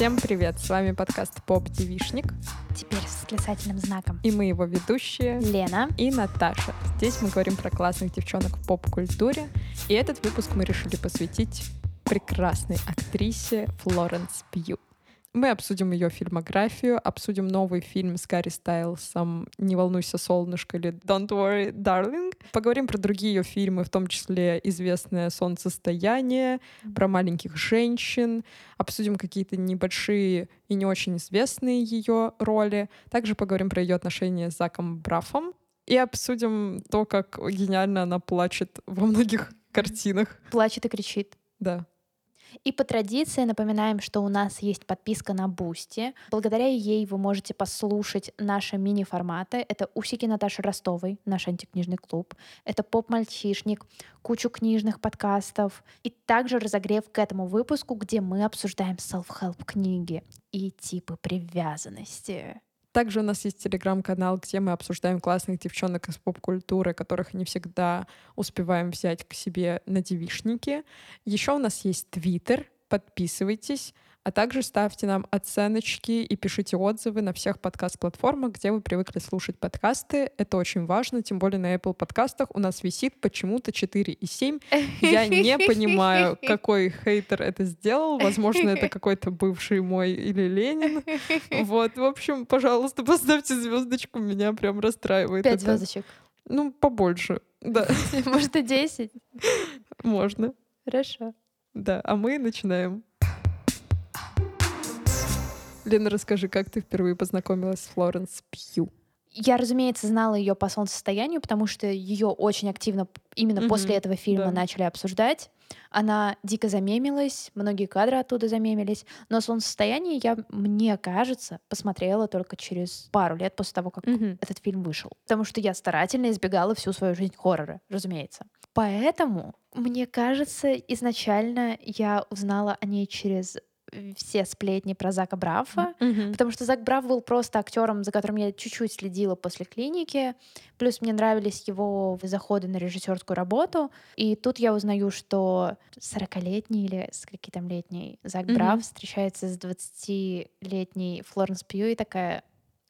Всем привет! С вами подкаст Поп Девишник. Теперь с восклицательным знаком. И мы его ведущие Лена и Наташа. Здесь мы говорим про классных девчонок в поп-культуре. И этот выпуск мы решили посвятить прекрасной актрисе Флоренс Пью. Мы обсудим ее фильмографию, обсудим новый фильм с Гарри Стайлсом «Не волнуйся, солнышко» или «Don't worry, darling». Поговорим про другие ее фильмы, в том числе известное «Солнцестояние», про маленьких женщин, обсудим какие-то небольшие и не очень известные ее роли. Также поговорим про ее отношения с Заком Брафом и обсудим то, как гениально она плачет во многих картинах. плачет и кричит. Да. И по традиции напоминаем, что у нас есть подписка на Boosty. Благодаря ей вы можете послушать наши мини-форматы. Это «Усики Наташи Ростовой», наш антикнижный клуб. Это «Поп-мальчишник», кучу книжных подкастов. И также разогрев к этому выпуску, где мы обсуждаем self-help книги и типы привязанности. Также у нас есть телеграм-канал, где мы обсуждаем классных девчонок из поп-культуры, которых не всегда успеваем взять к себе на девишники. Еще у нас есть твиттер, подписывайтесь, а также ставьте нам оценочки и пишите отзывы на всех подкаст-платформах, где вы привыкли слушать подкасты. Это очень важно, тем более на Apple подкастах у нас висит почему-то 4 и 7. Я не понимаю, какой хейтер это сделал. Возможно, это какой-то бывший мой или Ленин. Вот, в общем, пожалуйста, поставьте звездочку, меня прям расстраивает. Пять это. звездочек. Ну, побольше, да, Может, и десять. можно. Хорошо. Да, а мы начинаем. Лена, расскажи, как ты впервые познакомилась с Флоренс Пью? Я, разумеется, знала ее по солнцестоянию, потому что ее очень активно именно Мгм, после этого фильма да. начали обсуждать. Она дико замемилась, многие кадры оттуда замемились. Но солнцестояние я, мне кажется, посмотрела только через пару лет после того, как этот фильм вышел. Потому что я старательно избегала всю свою жизнь хоррора, разумеется. Поэтому, мне кажется, изначально я узнала о ней через все сплетни про Зака Брафа. Мгм. Потому что Зак Браф был просто актером, за которым я чуть-чуть следила после клиники. Плюс мне нравились его заходы на режиссерскую работу. И тут я узнаю, что 40-летний или скольки там летний Зак. Браф встречается с 20-летней Флоренс Пью и такая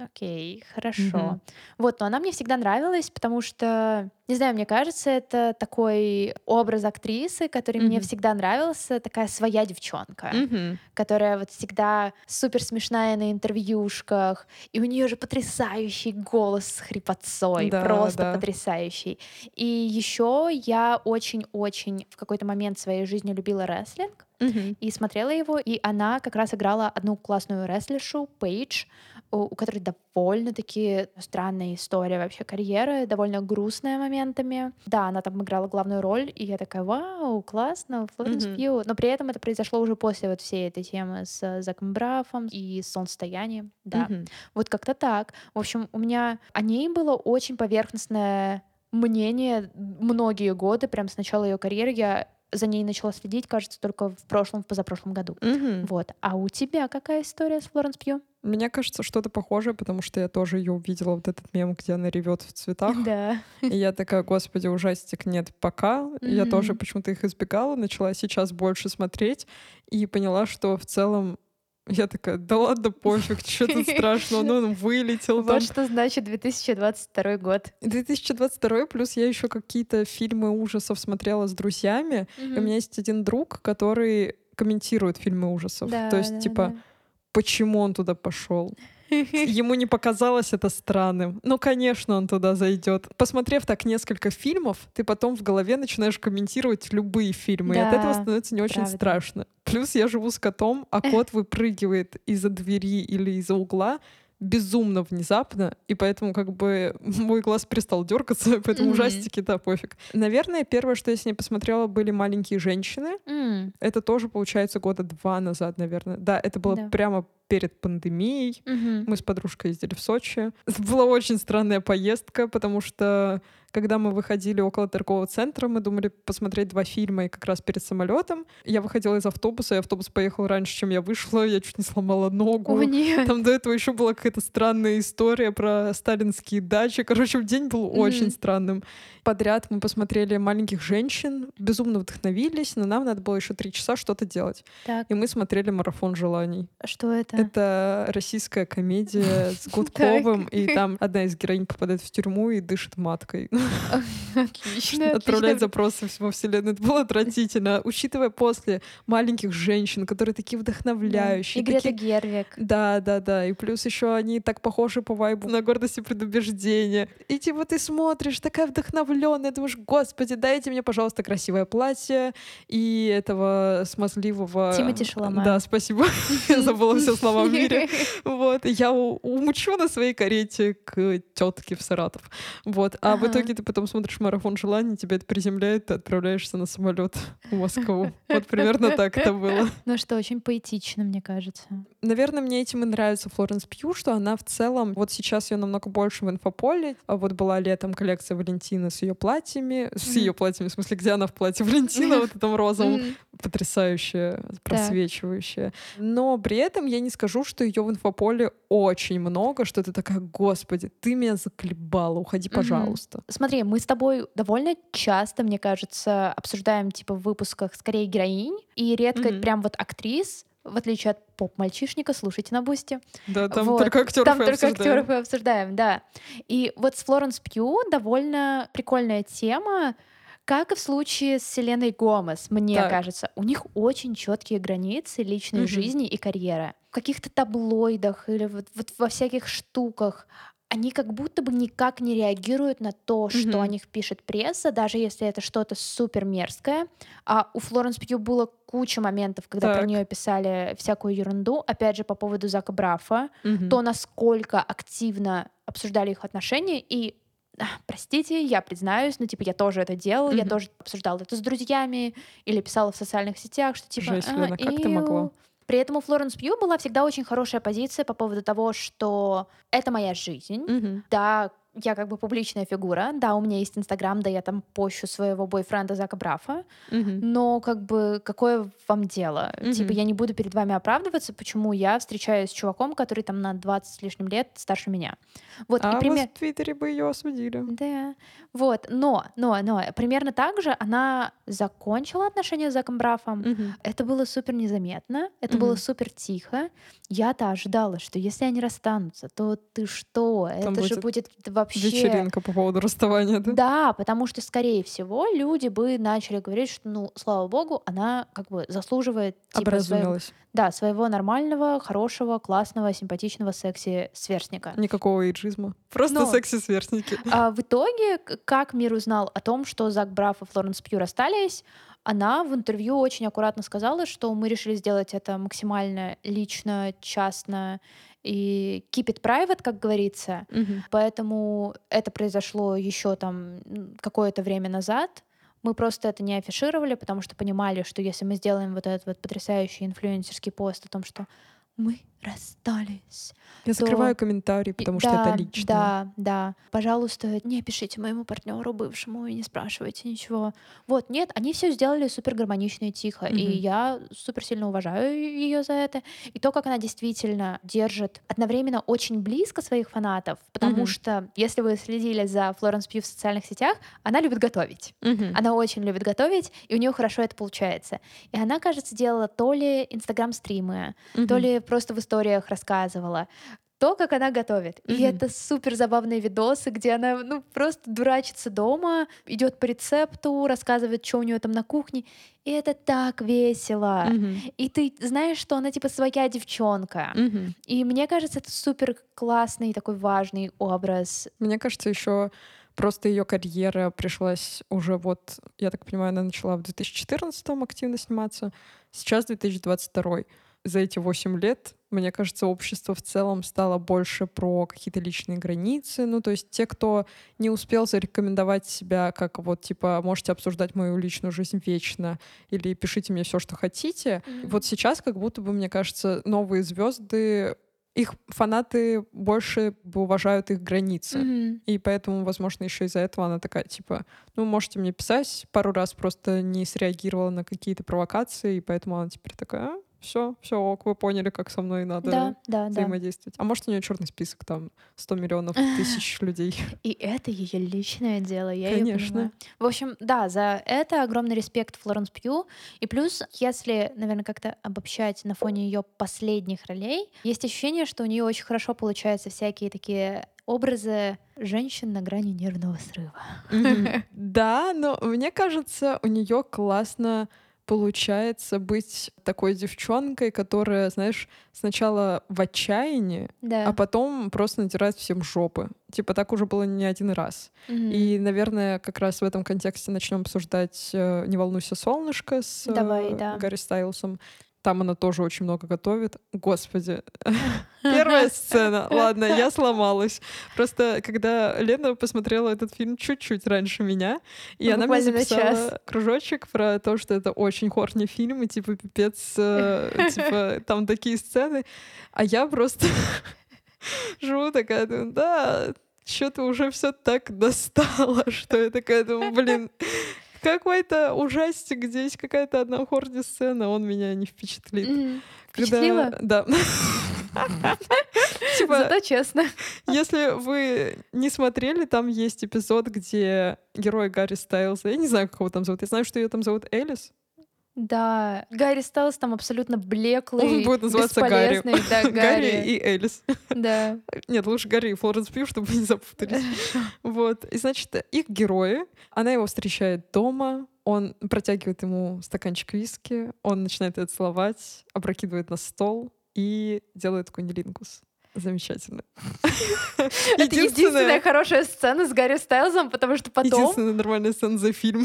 Окей, хорошо. Мгм. Вот, но она мне всегда нравилась, потому что, не знаю, мне кажется, это такой образ актрисы, который мне Мгм. всегда нравился, такая своя девчонка Мгм. которая вот всегда супер смешная на интервьюшках, и у нее же потрясающий голос с хрипотцой, Да, просто да. потрясающий. И еще я очень-очень в какой-то момент своей жизни любила рестлинг Мгм. и смотрела его, и она как раз играла одну классную рестлершу, Пейдж, у которой довольно-таки странная история вообще карьеры, довольно грустная моментами. Да, она там играла главную роль, и я такая, вау, классно, Флоренс Мгм. Пью. Но при этом это произошло уже после вот всей этой темы с Заком Брафом и солнцестоянием. Да, Мгм. вот как-то так. В общем, у меня о ней было очень поверхностное мнение многие годы, прям с начала ее карьеры я за ней начала следить, кажется, только в прошлом, в позапрошлом году. Мгм. Вот. А у тебя какая история с Флоренс Пью? Мне кажется, что-то похожее, потому что я тоже ее увидела, вот этот мем, где она ревет в цветах. Да. И я такая, господи, ужастик нет пока. Я тоже почему-то их избегала, начала сейчас больше смотреть и поняла, что в целом я такая, да ладно, пофиг, что тут страшного, ну он вылетел. Вот что значит 2022 год. 2022 плюс я еще какие-то фильмы ужасов смотрела с друзьями. И у меня есть один друг, который комментирует фильмы ужасов. Да, То есть, да, типа, да. Почему он туда пошел? Ему не показалось это странным. Ну, конечно, он туда зайдет. Посмотрев так несколько фильмов, ты потом в голове начинаешь комментировать любые фильмы, и от Да, этого становится не очень правда. страшно. Плюс я живу с котом, а кот выпрыгивает из-за двери или из-за угла безумно внезапно, и поэтому как бы мой глаз перестал дергаться, поэтому Мгм. ужастики, да, пофиг. Наверное, первое, что я с ней посмотрела, были «Маленькие женщины». М, Это тоже, получается, года два назад, наверное. Да, это было Да. прямо перед пандемией. Мгм. Мы с подружкой ездили в Сочи. Это была очень странная поездка, потому что когда мы выходили около торгового центра, мы думали посмотреть два фильма, и как раз перед самолетом я выходила из автобуса, и автобус поехал раньше, чем я вышла, я чуть не сломала ногу. О, нет. Там до этого еще была какая-то странная история про сталинские дачи. Короче, день был Мгм. очень странным. Подряд мы посмотрели маленьких женщин, безумно вдохновились, но нам надо было еще три часа что-то делать. Так, И мы смотрели марафон желаний. что это? Это российская комедия с Гудковым, и там одна из героинь попадает в тюрьму и дышит маткой. Отлично, Отправляет отлично. запросы во вселенную. Это было отвратительно. Учитывая после маленьких женщин, которые такие вдохновляющие. И Грета Гервик. Да, да, да. И плюс еще они так похожи по вайбу на гордость и предубеждение. И типа ты смотришь, такая вдохновленная, думаешь, господи, дайте мне, пожалуйста, красивое платье и этого смазливого... Тимоти Шаламай. Да, спасибо. Я забыла все слова в мире. Вот, я у- умчу на своей карете к тетке в Саратов. Вот, а в итоге ты потом смотришь марафон желаний, тебя это приземляет, ты отправляешься на самолет в Москву. Вот примерно так это было. Ну что, очень поэтично, мне кажется. Наверное, мне этим и нравится Флоренс Пью, что она в целом, вот сейчас ее намного больше в инфополе. А вот была летом коллекция Валентина с ее платьями, с ее платьями, в смысле, где она в платье Валентина, вот этом розовом, Мгм. потрясающая, просвечивающая. Но при этом я не скажу, что ее в инфополе очень много, что ты такая, господи, ты меня заколебала, уходи, пожалуйста. Смотри, мы с тобой довольно часто, мне кажется, обсуждаем типа в выпусках скорее героинь и редко прям вот актрис, в отличие от поп-мальчишника, слушайте на бусте. Да, там Вот. только актеров Там и только обсуждаем. актеров и обсуждаем, да. И вот с Флоренс Пью довольно прикольная тема, как и в случае с Селеной Гомес, мне Так. кажется. У них очень четкие границы личной Мгм. жизни и карьеры. В каких-то таблоидах или вот, вот во всяких штуках они как будто бы никак не реагируют на то, что Мгм. о них пишет пресса, даже если это что-то супер мерзкое. А у Флоренс Пью было куча моментов, когда про Так. нее писали всякую ерунду. Опять же, по поводу Зака Брафа Мгм. то, насколько активно обсуждали их отношения. И, а, простите, я признаюсь, ну, типа, я тоже это делала, я Мгм. тоже обсуждала это с друзьями или писала в социальных сетях, что типа... Жесть, «А, Лена, как ты могла?» Иу». При этом у Флоренс Пью была всегда очень хорошая позиция по поводу того, что это моя жизнь, Мгм. да, я как бы публичная фигура, да, у меня есть Инстаграм, да, я там пощу своего бойфренда Зака Брафа, Мгм. но как бы какое вам дело? Типа Мгм. я не буду перед вами оправдываться, почему я встречаюсь с чуваком, который там на 20 с лишним лет старше меня. Вот, А и пример... в Твиттере бы ее осудили. Да, вот, но, но, но, примерно так же она закончила отношения с Заком Брафом. Мгм. Это было супер незаметно, это было Мгм. супер тихо. Я-то ожидала, что если они расстанутся, то ты что? Там это же будет будет вообще... Вечеринка по поводу расставания, да? Да, потому что, скорее всего, люди бы начали говорить, что, ну, слава богу, она как бы заслуживает типа, своего, да, своего нормального, хорошего, классного, симпатичного секси-сверстника. Никакого эйджизма. Просто Но- секси-сверстники. А в итоге, как мир узнал о том, что Зак Браф и Флоренс Пью расстались, она в интервью очень аккуратно сказала, что мы решили сделать это максимально лично, частно и keep it private, как говорится. Мгм. Поэтому это произошло еще там какое-то время назад. Мы просто это не афишировали, потому что понимали, что если мы сделаем вот этот вот потрясающий инфлюенсерский пост о том, что мы расстались. Я то- закрываю комментарий, потому что Да, это лично. Да, да. Пожалуйста, не пишите моему партнеру бывшему и не спрашивайте ничего. Вот, нет, они все сделали супер гармонично и тихо. И Мгм. я супер сильно уважаю ее за это. И то, как она действительно держит одновременно очень близко своих фанатов, потому Мгм. что, если вы следили за Флоренс Пью в социальных сетях, она любит готовить. Мгм. Она очень любит готовить, и у нее хорошо это получается. И она, кажется, делала то ли инстаграм-стримы, то Мгм. ли просто в историях рассказывала. То, как она готовит. И Мгм. это супер забавные видосы, где она ну, просто дурачится дома, идет по рецепту, рассказывает, что у нее там на кухне. И это так весело. Мгм. И ты знаешь, что она типа своя девчонка. Мгм. И мне кажется, это супер классный такой важный образ. Мне кажется, еще просто ее карьера пришлась уже вот, я так понимаю, она начала в 2014 активно сниматься, сейчас 2022. За эти 8 лет Мне кажется, общество в целом стало больше про какие-то личные границы. Ну, то есть те, кто не успел зарекомендовать себя, как вот, типа, можете обсуждать мою личную жизнь вечно, или пишите мне все, что хотите. Mm-hmm. Вот сейчас, как будто бы, мне кажется, новые звезды их фанаты больше уважают их границы. Mm-hmm. И поэтому, возможно, еще из-за этого она такая, типа, ну, можете мне писать. Пару раз просто не среагировала на какие-то провокации, и поэтому она теперь такая, а, все, все ок, вы поняли, как со мной надо да, да, взаимодействовать. Да. А может, у нее черный список, там 100 миллионов тысяч людей. И это ее личное дело, я Конечно. В общем, да, за это огромный респект Флоренс Пью. И плюс, если, наверное, как-то обобщать на фоне ее последних ролей, есть ощущение, что у нее очень хорошо получаются всякие такие образы женщин на грани нервного срыва. Да, но мне кажется, у нее классно получается быть такой девчонкой, которая, знаешь, сначала в отчаянии, да. а потом просто натирает всем жопы. Типа так уже было не один раз. Mm-hmm. И, наверное, как раз в этом контексте начнем обсуждать э, «Не волнуйся, солнышко» с Давай, э, да. Гарри Стайлсом. Там она тоже очень много готовит. Господи. Первая сцена. Ладно, я сломалась. Просто когда Лена посмотрела этот фильм чуть-чуть раньше меня, и ну, она мне записала кружочек про то, что это очень хорный фильм, и типа пипец, э, типа там такие сцены. А я просто живу такая, думаю, да, что-то уже все так достало, что я такая думаю, блин, какой-то ужастик, где есть какая-то одна хорди сцена, он меня не впечатлит. Mm. Да. типа, Зато честно. Если вы не смотрели, там есть эпизод, где герой Гарри Стайлза, я не знаю, как его там зовут, я знаю, что ее там зовут Элис, да, Гарри Стайлс там абсолютно блеклый, Он будет называться Гарри. Да, Гарри. Гарри и Элис. Да. Нет, лучше Гарри и Флоренс Пью, чтобы не запутались. Вот. И, значит, их герои, она его встречает дома, он протягивает ему стаканчик виски, он начинает это целовать, опрокидывает на стол и делает кунилингус. Замечательно. Это единственная хорошая сцена с Гарри Стайлзом, потому что потом... Единственная нормальная сцена за фильм.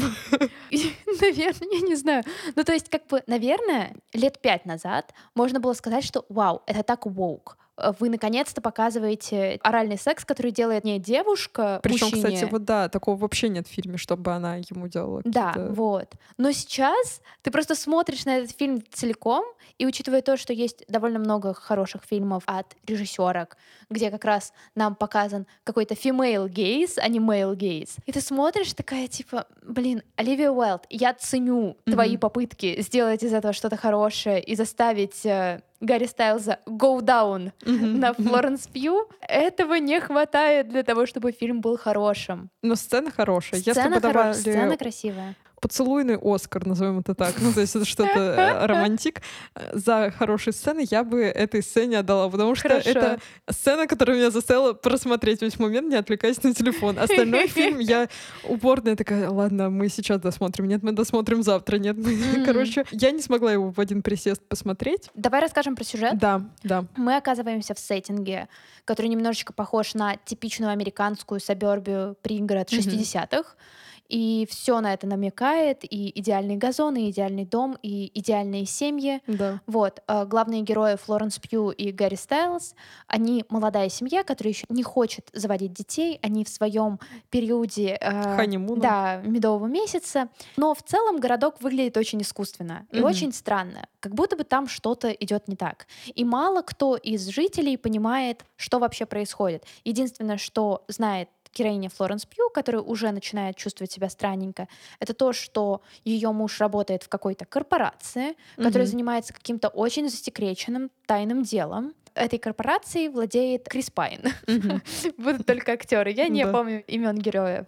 Наверное, я не знаю. Ну, то есть, как бы, наверное, лет пять назад можно было сказать, что вау, это так woke вы наконец-то показываете оральный секс, который делает не девушка Причем, мужчине. кстати, вот да, такого вообще нет в фильме, чтобы она ему делала. Да, вот. Но сейчас ты просто смотришь на этот фильм целиком, и учитывая то, что есть довольно много хороших фильмов от режиссерок, где как раз нам показан какой-то female gaze, а не male gaze, и ты смотришь такая типа, блин, Оливия Уэлд, я ценю mm-hmm. твои попытки сделать из этого что-то хорошее и заставить э, Гарри Стайлза «Go Down» mm-hmm. на Флоренс Пью, этого не хватает для того, чтобы фильм был хорошим. Но сцена хорошая. Сцена, Если бы давали... сцена красивая поцелуйный Оскар, назовем это так. Ну, то есть это что-то э, романтик. За хорошие сцены я бы этой сцене отдала, потому что Хорошо. это сцена, которая меня заставила просмотреть весь момент, не отвлекаясь на телефон. Остальной фильм я упорная такая, ладно, мы сейчас досмотрим, нет, мы досмотрим завтра, нет, мы... Mm-hmm. Короче, я не смогла его в один присест посмотреть. Давай расскажем про сюжет. Да, да. Мы оказываемся в сеттинге, который немножечко похож на типичную американскую сабербию пригород mm-hmm. 60-х. И все на это намекает, и идеальные газоны, и идеальный дом, и идеальные семьи. Да. Вот. А главные герои Флоренс Пью и Гарри Стайлз, они молодая семья, которая еще не хочет заводить детей, они в своем периоде э, да, медового месяца. Но в целом городок выглядит очень искусственно и mm-hmm. очень странно, как будто бы там что-то идет не так. И мало кто из жителей понимает, что вообще происходит. Единственное, что знает героиня Флоренс Пью, которая уже начинает чувствовать себя странненько, это то, что ее муж работает в какой-то корпорации, которая mm-hmm. занимается каким-то очень засекреченным тайным делом. Этой корпорацией владеет Крис Пайн. Будут только актеры. Я не помню имен героев.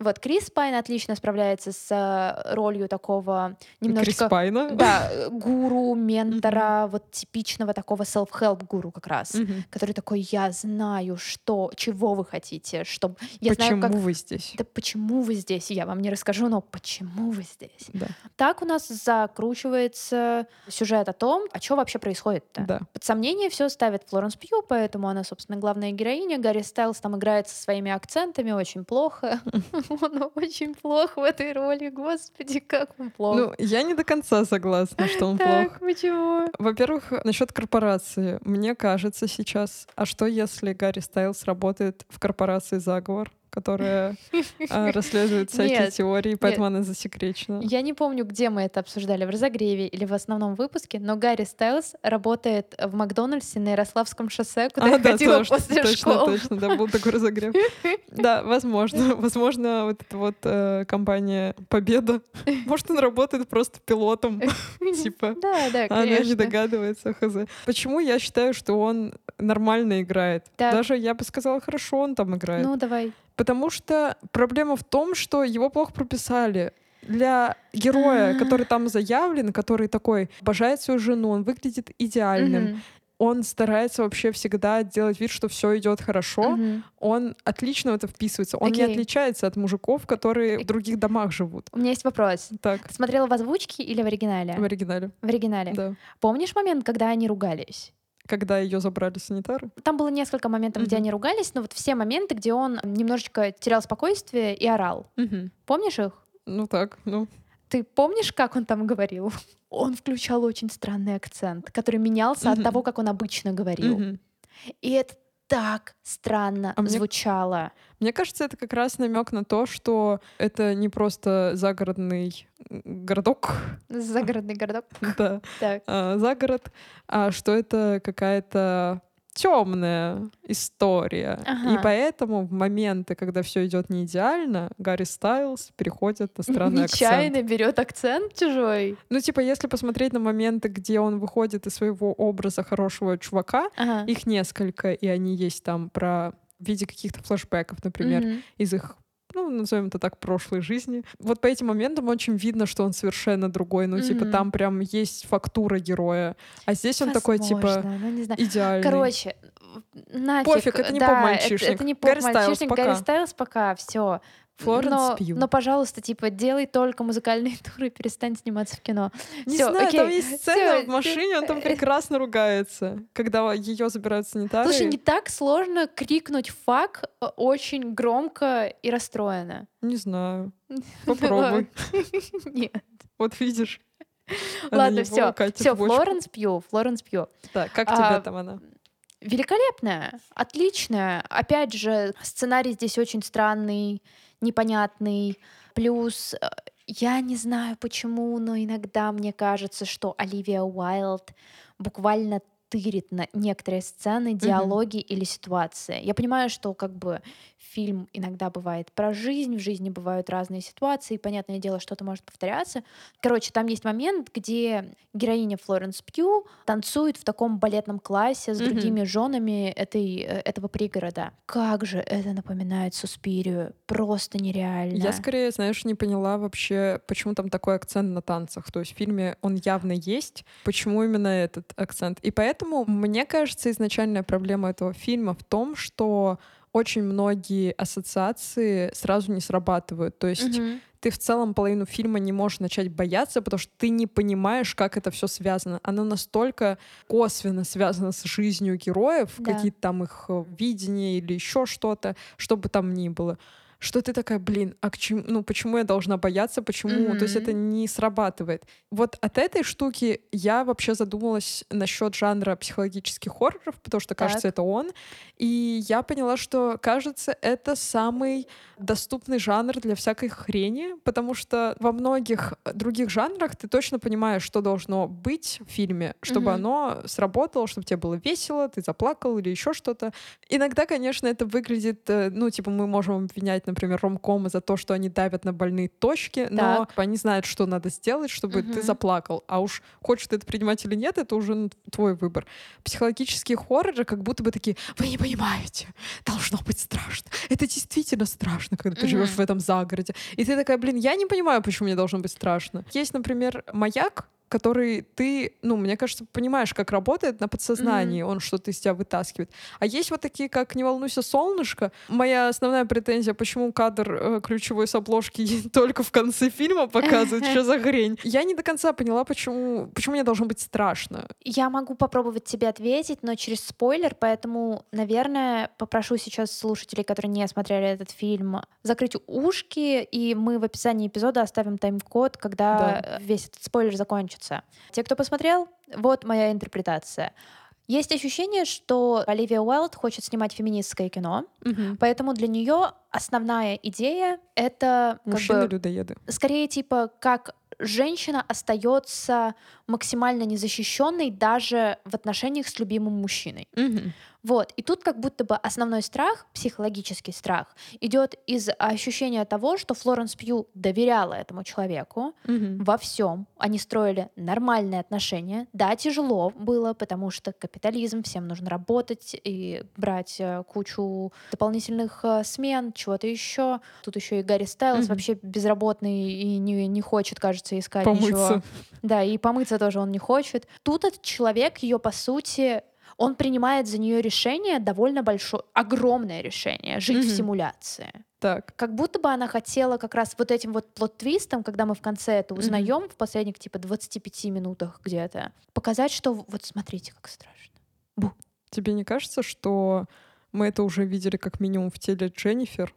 Вот Крис Пайн отлично справляется с э, ролью такого немножечко... Крис Пайна? Да, гуру, ментора, mm-hmm. вот типичного такого self-help гуру как раз, mm-hmm. который такой, я знаю, что, чего вы хотите, чтобы... Я почему знаю, как... вы здесь? Да почему вы здесь? Я вам не расскажу, но почему вы здесь? Да. Так у нас закручивается сюжет о том, а что вообще происходит-то. Да. Под сомнение все ставит Флоренс Пью, поэтому она, собственно, главная героиня. Гарри Стайлс там играет со своими акцентами очень плохо. Он очень плох в этой роли, господи, как он плох. Ну, я не до конца согласна, что он так, плох. почему? Во-первых, насчет корпорации. Мне кажется сейчас, а что если Гарри Стайлс работает в корпорации заговор? Которая а, расследует всякие теории, поэтому она засекречена. Я не помню, где мы это обсуждали, в разогреве или в основном выпуске, но Гарри Стайлс работает в Макдональдсе на Ярославском шоссе, куда А, я ходила точно, после точно, школы. точно, да, был такой разогрев. Да, возможно, возможно, вот эта вот э, компания Победа, может, он работает просто пилотом, типа, Да, да, а она не догадывается, хз. Почему я считаю, что он нормально играет? Даже, я бы сказала, хорошо он там играет. Ну, давай. Потому что проблема в том, что его плохо прописали. Для героя, который там заявлен, который такой обожает свою жену, он выглядит идеальным, он старается вообще всегда делать вид, что все идет хорошо, мгм. он отлично в это вписывается. Он не Окей. отличается от мужиков, которые в других домах живут. У меня есть вопрос. Так, Ты смотрела в озвучке или в оригинале? в оригинале. В оригинале. Да. Помнишь момент, когда они ругались? Когда ее забрали санитары. Там было несколько моментов, где Мгм. они ругались, но вот все моменты, где он немножечко терял спокойствие и орал. Помнишь их? Ну так, ну. Ты помнишь, как он там говорил? Он включал очень странный акцент, который менялся от Мгм. того, как он обычно говорил. Мгм. И это так странно А мне- звучало. Мне кажется, это как раз намек на то, что это не просто загородный городок, Загородный городок. да, Так. а, загород, а что это какая-то темная история. Ага. И поэтому в моменты, когда все идет не идеально, Гарри Стайлз переходит на странный акцент. Нечаянно берет акцент чужой. Ну, типа, если посмотреть на моменты, где он выходит из своего образа хорошего чувака, Ага. их несколько, и они есть там про в виде каких-то флешбеков, например, Мгм. из их ну, назовем это так, прошлой жизни. Вот по этим моментам очень видно, что он совершенно другой. Ну, типа, Мгм. там прям есть фактура героя. А здесь он такой, типа, Возможно, ну, не знаю. идеальный. Короче, нафиг. Пофиг, это не да, поп-мальчишник. Это, это не поп-мальчишник. Гарри Стайлз пока, все. Флоренс но, Пью. но, пожалуйста, типа, делай только музыкальные туры перестань сниматься в кино. Не Всё, знаю, там окей, есть сцена всё, в машине, он там прекрасно ругается, когда ее забирают санитары. Слушай, не так сложно крикнуть фак очень громко и расстроенно. Не знаю. Попробуй. Нет. Вот видишь. А Ладно, все. Все. Флоренс Пью, Флоренс Пью. Так, как А, тебе там она? Великолепная, отличная. Опять же, сценарий здесь очень странный, непонятный. Плюс э, я не знаю почему, но иногда мне кажется, что Оливия Уайлд буквально тырит на некоторые сцены, диалоги или ситуации. Я понимаю, что как бы фильм иногда бывает про жизнь, в жизни бывают разные ситуации, и, понятное дело, что-то может повторяться. Короче, там есть момент, где героиня Флоренс Пью танцует в таком балетном классе с Мгм. другими женами этой, э, этого пригорода. Как же это напоминает Суспирию. Просто нереально. Я скорее, знаешь, не поняла вообще, почему там такой акцент на танцах. То есть в фильме он явно есть. Почему именно этот акцент? И поэтому, мне кажется, изначальная проблема этого фильма в том, что очень многие ассоциации сразу не срабатывают. То есть Мгм. ты в целом половину фильма не можешь начать бояться, потому что ты не понимаешь, как это все связано. Оно настолько косвенно связано с жизнью героев, Да. какие-то там их э, видения или еще что-то, что бы там ни было. Что ты такая, блин, а к чему, ну почему я должна бояться, почему, то есть это не срабатывает. Вот от этой штуки я вообще задумалась насчет жанра психологических хорроров, потому что кажется Так. это он, и я поняла, что кажется это самый доступный жанр для всякой хрени, потому что во многих других жанрах ты точно понимаешь, что должно быть в фильме, чтобы Мгм. оно сработало, чтобы тебе было весело, ты заплакал или еще что-то. Иногда, конечно, это выглядит, э, ну, типа, мы можем обвинять, например, ромкомы за то, что они давят на больные точки, но Так. они знают, что надо сделать, чтобы ты Мгм. заплакал. А уж хочешь ты это принимать или нет, это уже ну, твой выбор. Психологические хорроры как будто бы такие, вы не понимаете, должно быть страшно. Это действительно страшно, когда ты живешь Мгм. в этом загороде. И ты такая, блин, я не понимаю, почему мне должно быть страшно. Есть, например, «Маяк», который ты, ну, мне кажется, понимаешь, как работает на подсознании, mm-hmm. он что-то из тебя вытаскивает. А есть вот такие, как «Не волнуйся, солнышко». Моя основная претензия, почему кадр э, ключевой с обложки только в конце фильма показывает, что за хрень. Я не до конца поняла, почему, почему мне должно быть страшно. Я могу попробовать тебе ответить, но через спойлер, поэтому, наверное, попрошу сейчас слушателей, которые не смотрели этот фильм, закрыть ушки, и мы в описании эпизода оставим тайм-код, когда да. весь этот спойлер закончится получится. Те, кто посмотрел, вот моя интерпретация. Есть ощущение, что Оливия Уайлд хочет снимать феминистское кино, угу. поэтому для нее основная идея это мужчины людоеды. Скорее типа как женщина остается максимально незащищенной даже в отношениях с любимым мужчиной. Угу. Вот. И тут как будто бы основной страх, психологический страх, идет из ощущения того, что Флоренс Пью доверяла этому человеку угу. во всем. Они строили нормальные отношения. Да, тяжело было, потому что капитализм, всем нужно работать и брать э, кучу дополнительных э, смен, чего-то еще. Тут еще и Гарри Стайлз угу. вообще безработный и не, не хочет, кажется, искать помыться. ничего. Да, и помыться тоже он не хочет. Тут этот человек ее, по сути, он принимает за нее решение довольно большое, огромное решение жить mm-hmm. в симуляции. Так. Как будто бы она хотела как раз вот этим вот плод-твистом, когда мы в конце это узнаем mm-hmm. в последних типа 25 минутах где-то, показать, что вот смотрите, как страшно. Бу. Тебе не кажется, что мы это уже видели как минимум в теле Дженнифер?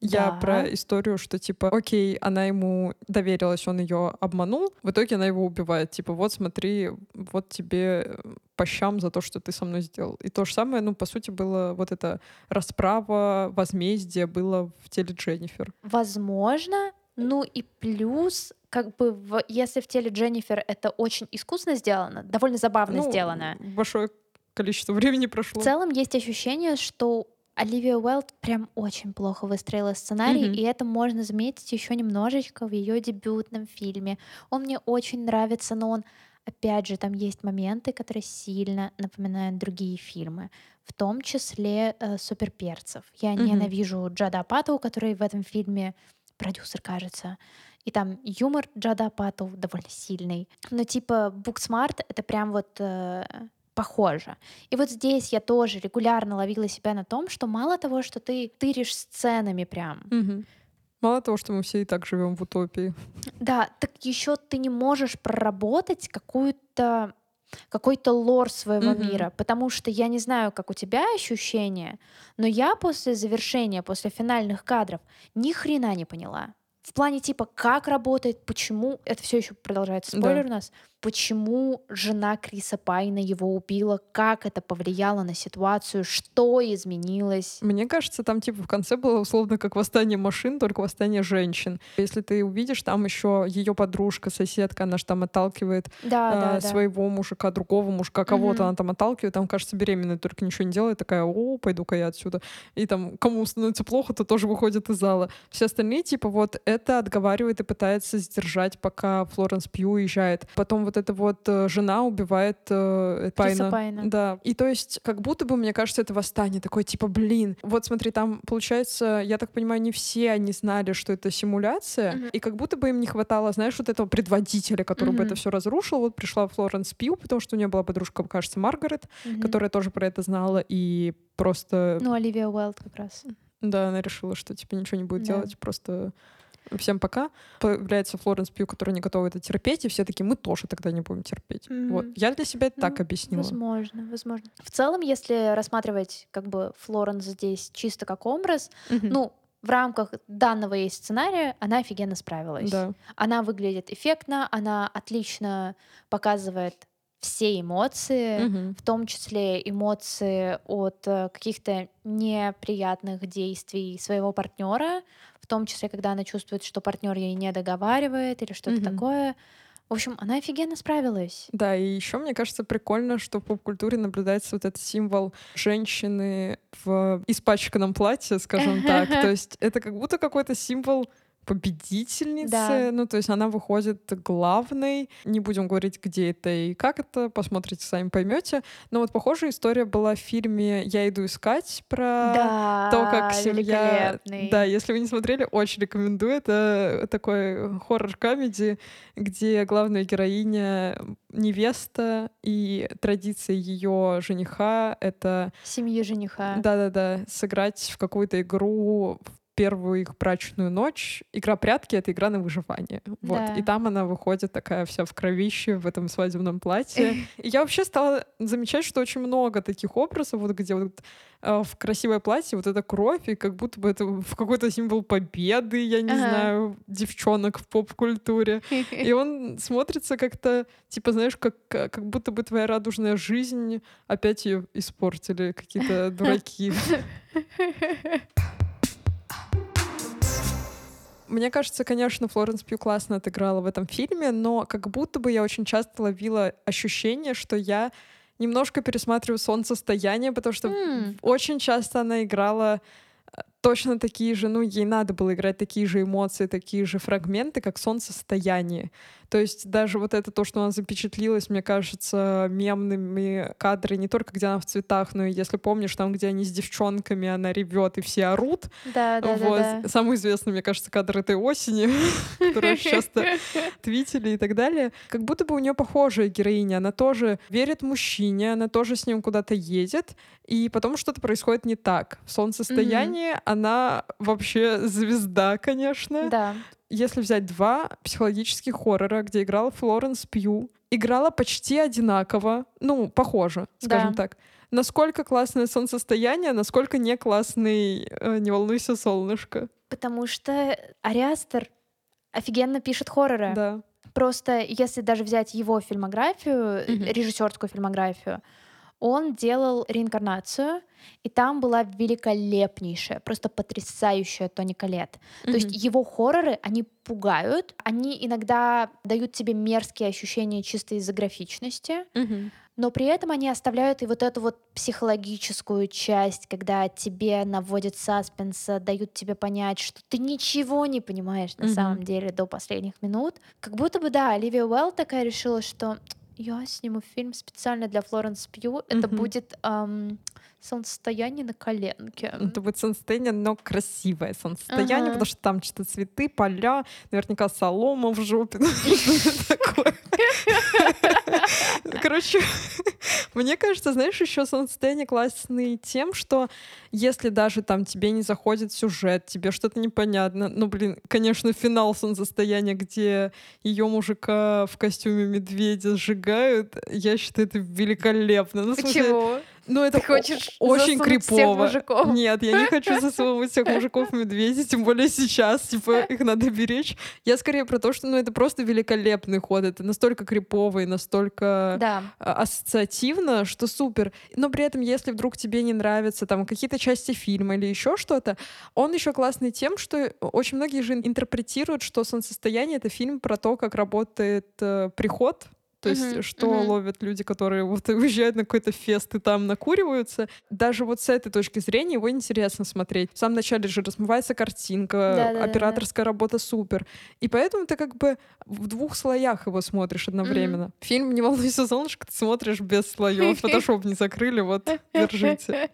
Я да. про историю, что типа, окей, она ему доверилась, он ее обманул, в итоге она его убивает. Типа, вот смотри, вот тебе по щам за то, что ты со мной сделал. И то же самое, ну, по сути, было вот это расправа, возмездие было в теле Дженнифер. Возможно, ну и плюс, как бы, в, если в теле Дженнифер это очень искусно сделано, довольно забавно ну, сделано. Большое количество времени прошло. В целом есть ощущение, что Оливия Уэлд прям очень плохо выстроила сценарий, mm-hmm. и это можно заметить еще немножечко в ее дебютном фильме. Он мне очень нравится, но он, опять же, там есть моменты, которые сильно напоминают другие фильмы, в том числе э, суперперцев. Я mm-hmm. ненавижу Джада Апатоу, который в этом фильме продюсер, кажется. И там юмор Джада Апатоу довольно сильный. Но типа Booksmart — это прям вот э, похоже. И вот здесь я тоже регулярно ловила себя на том, что мало того, что ты тыришь сценами прям, угу. Мало того, что мы все и так живем в утопии. Да, так еще ты не можешь проработать какую-то какой-то лор своего mm-hmm. мира, потому что я не знаю, как у тебя ощущения, но я после завершения, после финальных кадров ни хрена не поняла. В плане типа, как работает, почему, это все еще продолжается спойлер да. у нас, почему жена Криса Пайна его убила, как это повлияло на ситуацию, что изменилось. Мне кажется, там типа в конце было условно как восстание машин, только восстание женщин. Если ты увидишь, там еще ее подружка, соседка, она же там отталкивает да, э, да, своего да. мужика, другого мужика, кого-то угу. она там отталкивает, там, кажется, беременная, только ничего не делает, такая, о, пойду-ка я отсюда. И там, кому становится плохо, то тоже выходит из зала. Все остальные, типа, вот это отговаривает и пытается сдержать, пока Флоренс Пью уезжает. Потом вот эта вот э, жена убивает э, Пайна. Пайна. Да. И то есть, как будто бы, мне кажется, это восстание. Такое, типа, блин. Вот смотри, там, получается, я так понимаю, не все они знали, что это симуляция. Mm-hmm. И как будто бы им не хватало, знаешь, вот этого предводителя, который mm-hmm. бы это все разрушил. Вот пришла Флоренс Пью, потому что у нее была подружка, кажется, Маргарет, mm-hmm. которая тоже про это знала. И просто... Ну, Оливия Уайлд как раз. Да, она решила, что типа ничего не будет да. делать, просто всем пока. Появляется Флоренс Пью, которая не готова это терпеть, и все таки мы тоже тогда не будем терпеть. Mm-hmm. Вот. Я для себя это ну, так объяснила. Возможно, возможно. В целом, если рассматривать как бы Флоренс здесь чисто как образ, mm-hmm. ну, в рамках данного ей сценария она офигенно справилась. Да. Она выглядит эффектно, она отлично показывает все эмоции, угу. в том числе эмоции от э, каких-то неприятных действий своего партнера, том числе, когда она чувствует, что партнер ей не договаривает или что-то угу. такое. В общем, она офигенно справилась. Да, и еще мне кажется прикольно, что в поп-культуре наблюдается вот этот символ женщины в испачканном платье, скажем так. То есть это как будто какой-то символ победительницы. Да. Ну, то есть она выходит главной. Не будем говорить, где это и как это. Посмотрите, сами поймете. Но вот похожая история была в фильме «Я иду искать» про Да, то, как семья... Да, если вы не смотрели, очень рекомендую. Это такой хоррор-комедий, где главная героиня невеста, и традиция ее жениха — это Семьи жениха. да-да-да, сыграть в какую-то игру в первую их брачную ночь. Игра прятки — это игра на выживание. Вот. Да. И там она выходит такая вся в кровище в этом свадебном платье. И я вообще стала замечать, что очень много таких образов, вот где вот э, в красивое платье вот эта кровь, и как будто бы это в какой-то символ победы, я не Ага. знаю, девчонок в поп-культуре. И он смотрится как-то, типа, знаешь, как, как будто бы твоя радужная жизнь опять ее испортили какие-то дураки. Мне кажется, конечно, Флоренс Пью классно отыграла в этом фильме, но как будто бы я очень часто ловила ощущение, что я немножко пересматриваю солнцестояние, потому что М. очень часто она играла э, точно такие же, ну, ей надо было играть такие же эмоции, такие же фрагменты, как солнцестояние. То есть даже вот это то, что она запечатлилась, мне кажется, мемными кадры не только где она в цветах, но и если помнишь, там, где они с девчонками, она ревет и все орут. Да, да, вот. да, да. Самый известный, мне кажется, кадр этой осени, очень часто твитили и так далее. Как будто бы у нее похожая героиня. Она тоже верит мужчине, она тоже с ним куда-то едет, и потом что-то происходит не так. В солнцестоянии она вообще звезда, конечно. Да. Если взять два психологических хоррора, где играла Флоренс Пью, играла почти одинаково, ну, похоже, скажем Да. так. Насколько классное солнцестояние, насколько не классный э, «Не волнуйся, солнышко». Потому что Ариастер офигенно пишет хорроры. Да. Просто если даже взять его фильмографию, Мгм. режиссерскую фильмографию, он делал реинкарнацию, и там была великолепнейшая, просто потрясающая Тони Коллетт. То есть его хорроры, они пугают, они иногда дают тебе мерзкие ощущения чисто из-за графичности, Мгм. но при этом они оставляют и вот эту вот психологическую часть, когда тебе наводят саспенса, дают тебе понять, что ты ничего не понимаешь на Мгм. самом деле до последних минут. Как будто бы, да, Оливия Уэлл такая решила, что я сниму фильм специально для Флоренс Пью. Это будет ам, солнцестояние на коленке. Это будет солнцестояние, но красивое солнцестояние, Ага. потому что там что-то цветы, поля, наверняка солома в жопе. Короче, мне кажется, знаешь, еще солнцестояние классный тем, что если даже там тебе не заходит сюжет, тебе что-то непонятно, ну, блин, конечно, финал солнцестояния, где ее мужика в костюме медведя сжигают, я считаю, это великолепно. Ну, Почему? Ну, это Ты хочешь очень засунуть всех крипово. мужиков? Нет, я не хочу засовывать всех мужиков в медведей, тем более сейчас, типа, их надо беречь. Я скорее про то, что, ну, это просто великолепный ход, это настолько криповый, настолько Да. а, ассоциативно, что супер. Но при этом, если вдруг тебе не нравятся там какие-то части фильма или еще что-то, он еще классный тем, что очень многие же интерпретируют, что «Солнцестояние» — это фильм про то, как работает э, приход, то есть, Мгм, что мгм. ловят люди, которые вот уезжают на какой-то фест и там накуриваются. Даже вот с этой точки зрения его интересно смотреть. В самом начале же размывается картинка, Да-да-да-да. операторская работа супер. И поэтому ты как бы в двух слоях его смотришь одновременно. Фильм «Не волнуйся, солнышко» ты смотришь без слоев. Фотошоп не закрыли, вот, держите.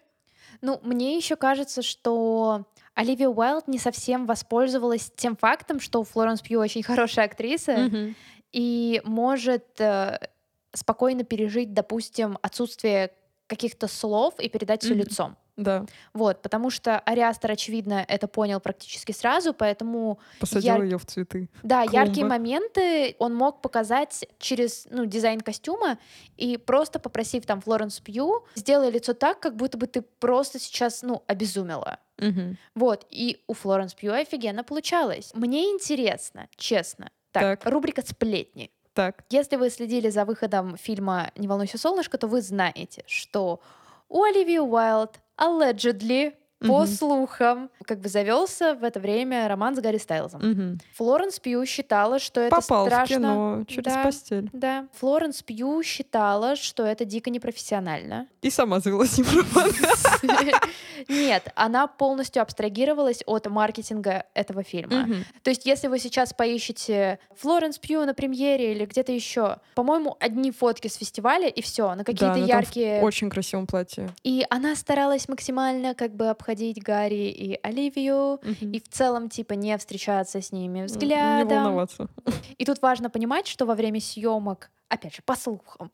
Ну, мне еще кажется, что Оливия Уайлд не совсем воспользовалась тем фактом, что Флоренс Пью очень хорошая актриса Мгм. И может э, спокойно пережить, допустим, отсутствие каких-то слов и передать все Мгм. лицом. Да, Вот, потому что Ариастер, очевидно, это понял практически сразу, поэтому, посадила Я- ее в цветы. да, яркие Клумбы. моменты он мог показать через, ну, дизайн костюма и просто попросив там Флоренс Пью, сделай лицо так, как будто бы ты просто сейчас, ну, обезумела. Мгм. Вот, и у Флоренс Пью офигенно получалось. Мне интересно, честно. Так, Так. рубрика «Сплетни». Так. Если вы следили за выходом фильма «Не волнуйся, солнышко», то вы знаете, что у Оливии Уайлд allegedly по слухам, как бы завелся в это время роман с Гарри Стайлзом. Мгм. Флоренс Пью считала, что это Попал страшно. в кино через Да. постель. Да. Флоренс Пью считала, что это дико непрофессионально. И сама завела с ним роман. Нет, она полностью абстрагировалась от маркетинга этого фильма. То есть, если вы сейчас поищете Флоренс Пью на премьере или где-то еще, по-моему, одни фотки с фестиваля и все, на какие-то Да, яркие. очень красивом платье. И она старалась максимально как бы обходить Гарри и Оливию. Мгм. И в целом, типа, не встречаться с ними Не взглядом. волноваться. И тут важно понимать, что во время съемок, опять же, по слухам,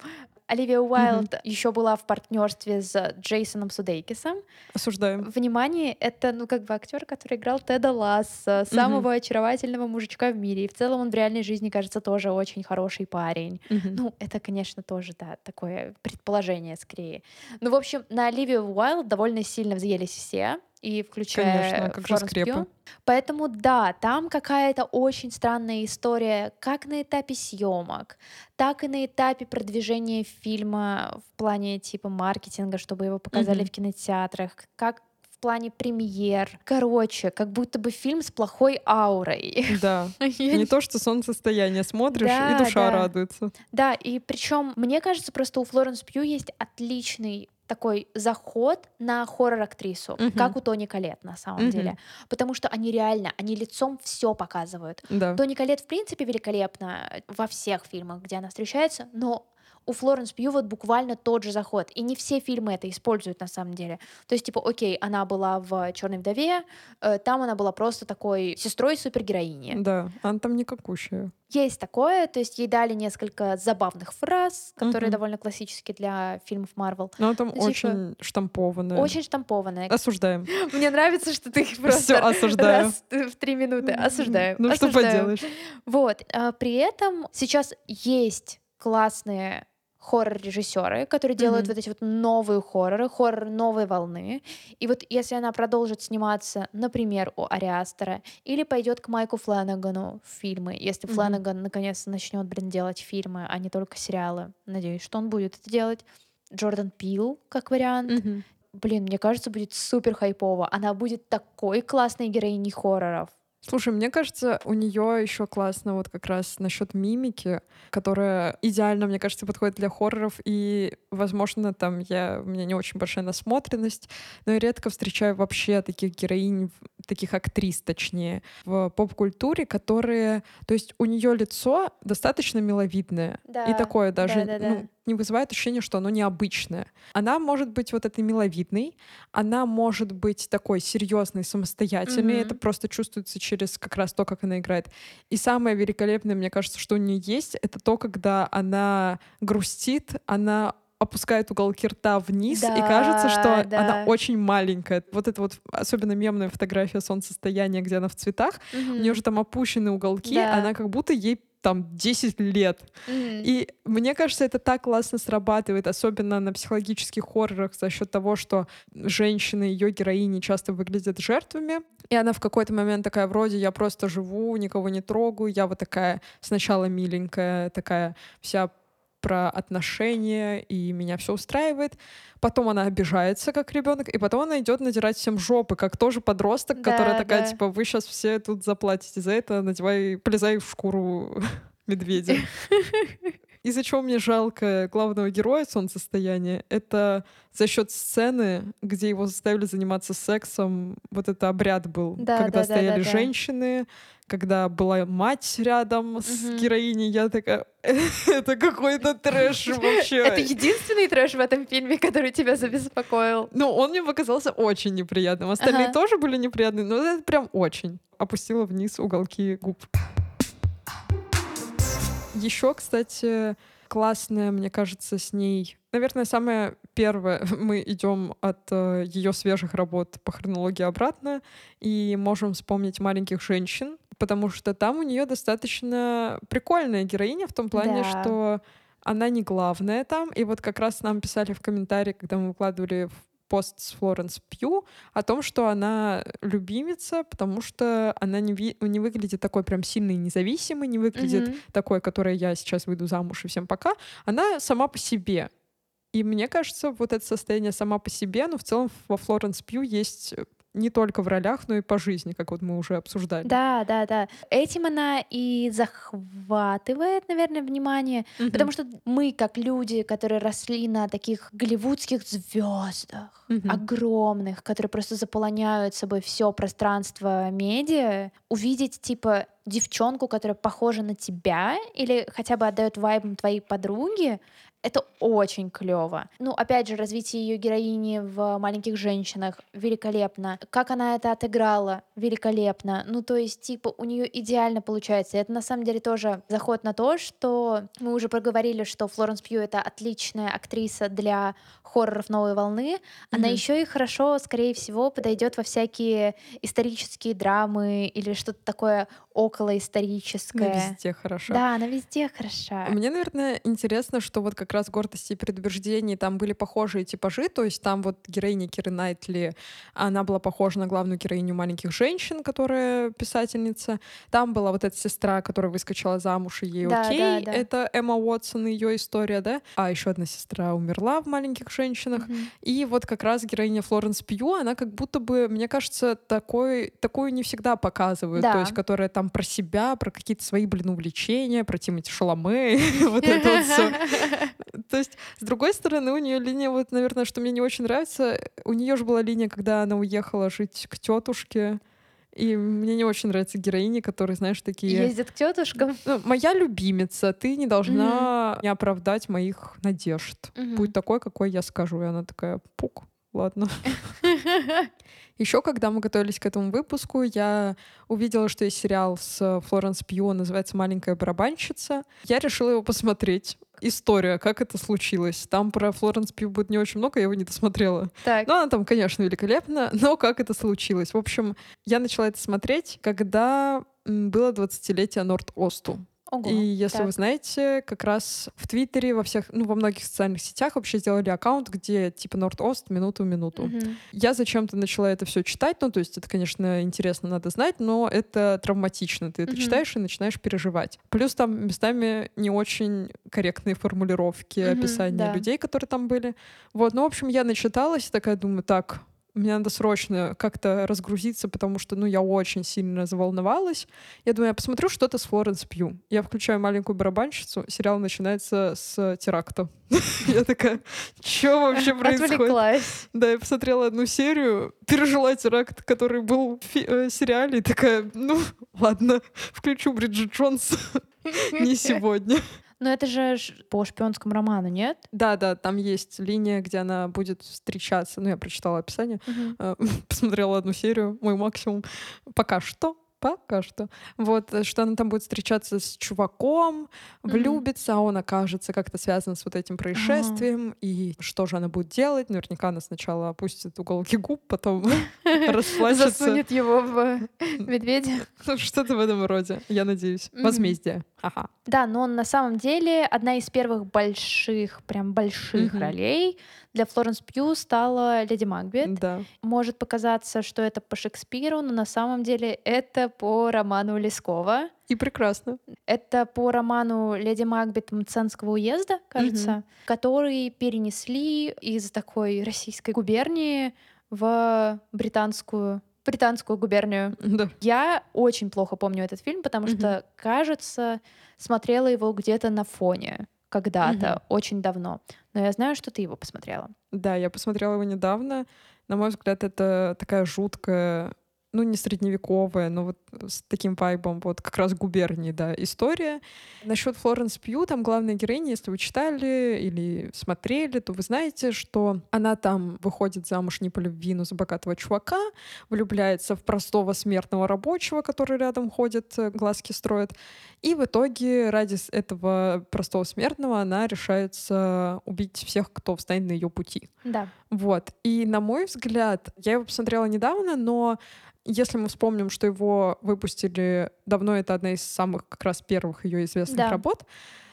Оливия Уайлд еще была в партнерстве с Джейсоном Судейкисом. Осуждаем. Внимание, это, ну, как бы актер, который играл Теда Ласса, самого очаровательного мужичка в мире. И в целом он в реальной жизни, кажется, тоже очень хороший парень. Мгм. Ну, это, конечно, тоже, да, такое предположение скорее. Ну, в общем, на Оливию Уайлд довольно сильно взъелись все, и включая Конечно, как Флоренс. Пью. Поэтому, да, там какая-то очень странная история как на этапе съемок, так и на этапе продвижения фильма в плане типа маркетинга, чтобы его показали Мгм. в кинотеатрах, как в плане премьер. Короче, как будто бы фильм с плохой аурой. Да. Не то, что солнцестояние смотришь, Да, и душа да. радуется. Да, и причем, мне кажется, просто у Флоренс Пью есть отличный такой заход на хоррор-актрису, Мгм. как у Тони Колет на самом Мгм. деле. Потому что они реально, они лицом все показывают. Да. Тони Колет, в принципе, великолепна во всех фильмах, где она встречается, но у Флоренс Пью вот буквально тот же заход. И не все фильмы это используют на самом деле. То есть, типа, окей, она была в Черной вдове, э, там она была просто такой сестрой супергероини. Да, она там никакущая. Есть такое, то есть ей дали несколько забавных фраз, которые Мгм. довольно классические для фильмов Марвел. Но она там Ну, типа, очень штампованная. Очень штампованные. Осуждаем. Мне нравится, что ты их Все просто осуждаю. раз в три минуты осуждаю. Ну что осуждаю. поделаешь. Вот. а При этом сейчас есть классные хоррор-режиссеры, которые делают Мгм. вот эти вот новые хорроры, хоррор новой волны. И вот если она продолжит сниматься, например, у Ариастера, или пойдет к Майку Флanaгану в фильмы, если Мгм. Фланаган наконец начнет, блин, делать фильмы, а не только сериалы, надеюсь, что он будет это делать. Джордан Пил, как вариант. Мгм. Блин, мне кажется, будет супер хайпово. Она будет такой классной героиней хорроров. Слушай, мне кажется, у нее еще классно вот как раз насчет мимики, которая идеально, мне кажется, подходит для хорроров. И, возможно, там я, у меня не очень большая насмотренность, но я редко встречаю вообще таких героинь, таких актрис, точнее, в поп-культуре, которые... То есть у нее лицо достаточно миловидное. Да, и такое даже да-да-да. ну, не вызывает ощущения, что оно необычное. Она может быть вот этой миловидной, она может быть такой серьезной, самостоятельной. Мгм. Это просто чувствуется через как раз то, как она играет. И самое великолепное, мне кажется, что у нее есть, это то, когда она грустит, она опускает уголки рта вниз, и кажется, что Да, да. она очень маленькая. Вот это вот особенно мемная фотография солнцестояния, где она в цветах, у нее же там опущены уголки, Да. она как будто ей там 10 лет. Мгм. И мне кажется, это так классно срабатывает, особенно на психологических хоррорах, за счет того, что женщины, ее героини часто выглядят жертвами. И она в какой-то момент такая, вроде, я просто живу, никого не трогаю, я вот такая сначала миленькая, такая вся про отношения, и меня все устраивает. Потом она обижается, как ребенок, и потом она идет надирать всем жопы, как тоже подросток, Да, которая такая, да. типа, вы сейчас все тут заплатите за это, надевай, полезай в шкуру медведя. Из-за чего мне жалко главного героя солнцестояния, это за счет сцены, где его заставили заниматься сексом. Вот это обряд был, Да, когда да, стояли да, да. женщины, когда была мать рядом с Мгм. героиней, я такая, это какой-то трэш вообще. Это единственный трэш в этом фильме, который тебя забеспокоил. Ну, он мне показался очень неприятным. Остальные Ага. тоже были неприятные, но это прям очень. Опустила вниз уголки губ. Еще, кстати, классная, мне кажется, с ней. Наверное, самое первое, мы идем от ее свежих работ по хронологии обратно и можем вспомнить маленьких женщин, потому что там у нее достаточно прикольная героиня в том плане, Да. что она не главная там. И вот как раз нам писали в комментарии, когда мы выкладывали в пост с Флоренс Пью о том, что она любимица, потому что она не, ви- не выглядит такой прям сильной и независимой, не выглядит Мгм. такой, которой я сейчас выйду замуж и всем пока. Она сама по себе. И мне кажется, вот это состояние сама по себе, но в целом во Флоренс Пью есть не только в ролях, но и по жизни, как вот мы уже обсуждали. Да, да, да. Этим она и захватывает, наверное, внимание, mm-hmm. потому что мы, как люди, которые росли на таких голливудских звездах, mm-hmm. огромных, которые просто заполоняют собой все пространство медиа, увидеть типа девчонку, которая похожа на тебя или хотя бы отдает вайбом твоей подруги, это очень клево. Ну, опять же, развитие ее героини в маленьких женщинах великолепно. Как она это отыграла великолепно. Ну, то есть, типа, у нее идеально получается. Это на самом деле тоже заход на то, что мы уже проговорили, что Флоренс Пью это отличная актриса для хорроров новой волны. Она mm-hmm. еще и хорошо, скорее всего, подойдет во всякие исторические драмы или что-то такое околоисторическое. Она везде хорошо. Да, она везде хороша. Мне, наверное, интересно, что вот как раз гордости и предубеждений там были похожие типажи, то есть там вот героиня Киры Найтли, она была похожа на главную героиню «Маленьких женщин», которая писательница. Там была вот эта сестра, которая выскочила замуж, и ей да, окей. Да, да. Это Эмма Уотсон, ее история, да? А еще одна сестра умерла в «Маленьких женщинах». Mm-hmm. И вот как раз героиня Флоренс Пью, она как будто бы, мне кажется, такой, такую не всегда показывают, да. то есть которая там про себя, про какие-то свои, блин, увлечения, про Тимати Шаломе, вот это вот все. То есть, с другой стороны, у нее линия, вот, наверное, что мне не очень нравится, у нее же была линия, когда она уехала жить к тетушке, и мне не очень нравятся героини, которые, знаешь, такие... Ездят к тетушкам. Ну, моя любимица, ты не должна mm-hmm. не оправдать моих надежд. Mm-hmm. Будь такой, какой я скажу. И она такая, пук, ладно. Еще, когда мы готовились к этому выпуску, я увидела, что есть сериал с Флоренс Пью, называется «Маленькая барабанщица». Я решила его посмотреть. История, как это случилось. Там про Флоренс Пью будет не очень много, я его не досмотрела. Так. Но она там, конечно, великолепна, но как это случилось? В общем, я начала это смотреть, когда было 20-летие Норд-Осту. Ого, и если так. вы знаете, как раз в Твиттере, во всех, ну, во многих социальных сетях вообще сделали аккаунт, где типа Норд-Ост минуту в минуту. Угу. Я зачем-то начала это все читать, ну, то есть это, конечно, интересно, надо знать, но это травматично. Ты это угу. читаешь и начинаешь переживать. Плюс там местами не очень корректные формулировки, угу, описания да. людей, которые там были. Вот, ну, в общем, я начиталась, такая думаю, так, мне надо срочно как-то разгрузиться, потому что, ну, я очень сильно заволновалась. Я думаю, я посмотрю что-то с Флоренс Пью. Я включаю «Маленькую барабанщицу», сериал начинается с теракта. Я такая, что вообще происходит? Да, я посмотрела одну серию, пережила теракт, который был в э, сериале, и такая, ну, ладно, включу Бриджит Джонс. Не сегодня. Но это же по шпионскому роману, нет? Да, да, там есть линия, где она будет встречаться. Ну, я прочитала описание, угу. посмотрела одну серию, мой максимум. Пока что Пока что. Вот, э, что она там будет встречаться с чуваком, влюбится, mm-hmm. а он окажется как-то связан с вот этим происшествием. Uh-huh. И что же она будет делать? Наверняка она сначала опустит уголки губ, потом расплачется. Засунет его в медведя. Ну, что-то в этом роде, я надеюсь. Возмездие. Ага. Да, но на самом деле одна из первых больших, прям больших ролей для Флоренс Пью стала Леди Макбет. Да. Может показаться, что это по Шекспиру, но на самом деле это по роману Лескова. И прекрасно. Это по роману «Леди Макбет» Мценского уезда, кажется, угу. который перенесли из такой российской губернии в британскую британскую губернию. Да. Я очень плохо помню этот фильм, потому угу. что, кажется, смотрела его где-то на фоне когда-то, угу. очень давно. Но я знаю, что ты его посмотрела. Да, я посмотрела его недавно. На мой взгляд, это такая жуткая ну, не средневековая, но вот с таким вайбом, вот как раз губернии, да, история. Насчет Флоренс Пью, там главная героиня, если вы читали или смотрели, то вы знаете, что она там выходит замуж не по любви, но за богатого чувака, влюбляется в простого смертного рабочего, который рядом ходит, э, глазки строит, и в итоге ради этого простого смертного она решается убить всех, кто встанет на ее пути. Да. Вот. И на мой взгляд, я его посмотрела недавно, но если мы вспомним, что его выпустили давно, это одна из самых как раз первых ее известных да. работ,